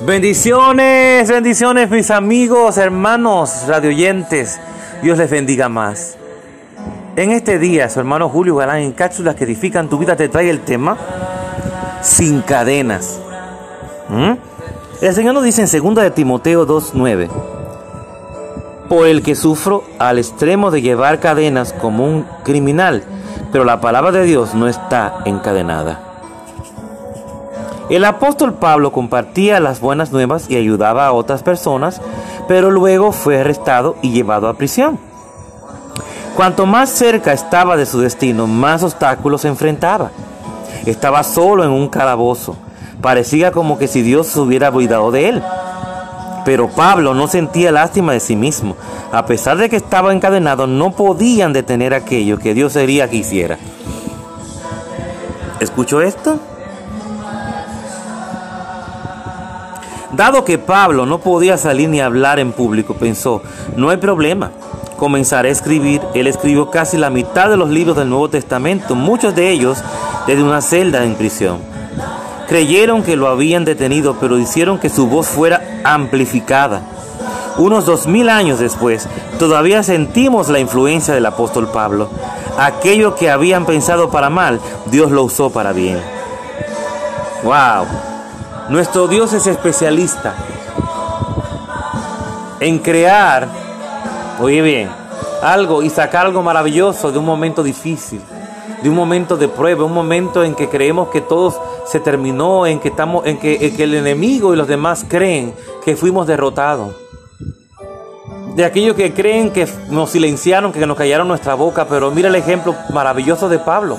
Bendiciones, bendiciones mis amigos, hermanos, radioyentes. Dios les bendiga más. En este día, su hermano Julio Galán en cápsulas que edifican tu vida te trae el tema sin cadenas. ¿Mm? El Señor nos dice en 2 de Timoteo 2.9, por el que sufro al extremo de llevar cadenas como un criminal, pero la palabra de Dios no está encadenada. El apóstol Pablo compartía las buenas nuevas y ayudaba a otras personas, pero luego fue arrestado y llevado a prisión. Cuanto más cerca estaba de su destino, más obstáculos se enfrentaba. Estaba solo en un calabozo. Parecía como que si Dios se hubiera olvidado de él. Pero Pablo no sentía lástima de sí mismo. A pesar de que estaba encadenado, no podían detener aquello que Dios quería que hiciera. ¿Escuchó esto? Dado que Pablo no podía salir ni hablar en público, pensó, no hay problema, comenzaré a escribir. Él escribió casi la mitad de los libros del Nuevo Testamento, muchos de ellos desde una celda en prisión. Creyeron que lo habían detenido, pero hicieron que su voz fuera amplificada. Unos dos mil años después, todavía sentimos la influencia del apóstol Pablo. Aquello que habían pensado para mal, Dios lo usó para bien. ¡Wow! Nuestro Dios es especialista en crear, oye bien, algo y sacar algo maravilloso de un momento difícil, de un momento de prueba, un momento en que creemos que todo se terminó, en que estamos, en que, en que el enemigo y los demás creen que fuimos derrotados. De aquellos que creen que nos silenciaron, que nos callaron nuestra boca, pero mira el ejemplo maravilloso de Pablo.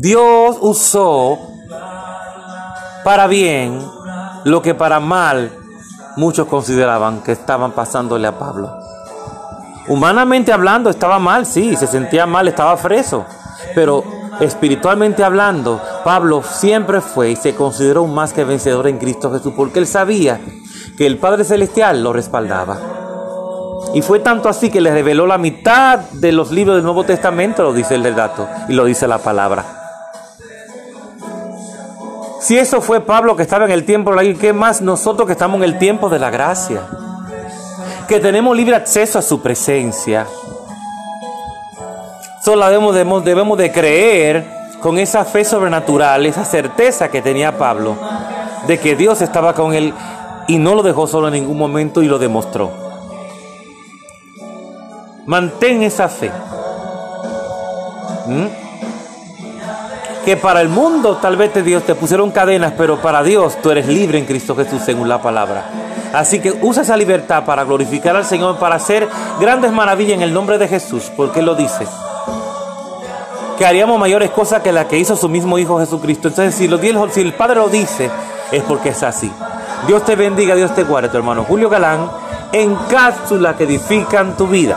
Dios usó para bien lo que para mal muchos consideraban que estaban pasándole a Pablo. Humanamente hablando estaba mal, sí, se sentía mal, estaba freso, pero espiritualmente hablando, Pablo siempre fue y se consideró un más que vencedor en Cristo Jesús, porque él sabía que el Padre Celestial lo respaldaba. Y fue tanto así que le reveló la mitad de los libros del Nuevo Testamento, lo dice el dato y lo dice la palabra. Si eso fue Pablo que estaba en el tiempo de la ley, ¿qué más nosotros que estamos en el tiempo de la gracia? Que tenemos libre acceso a su presencia. Solo debemos, debemos de creer con esa fe sobrenatural, esa certeza que tenía Pablo de que Dios estaba con él y no lo dejó solo en ningún momento y lo demostró. Mantén esa fe. ¿Mm? Que para el mundo tal vez te Dios te pusieron cadenas, pero para Dios tú eres libre en Cristo Jesús según la palabra. Así que usa esa libertad para glorificar al Señor, para hacer grandes maravillas en el nombre de Jesús, porque Él lo dice. Que haríamos mayores cosas que las que hizo su mismo Hijo Jesucristo. Entonces, si, si el Padre lo dice, es porque es así. Dios te bendiga, Dios te guarde, tu hermano Julio Galán, en cápsulas que edifican tu vida.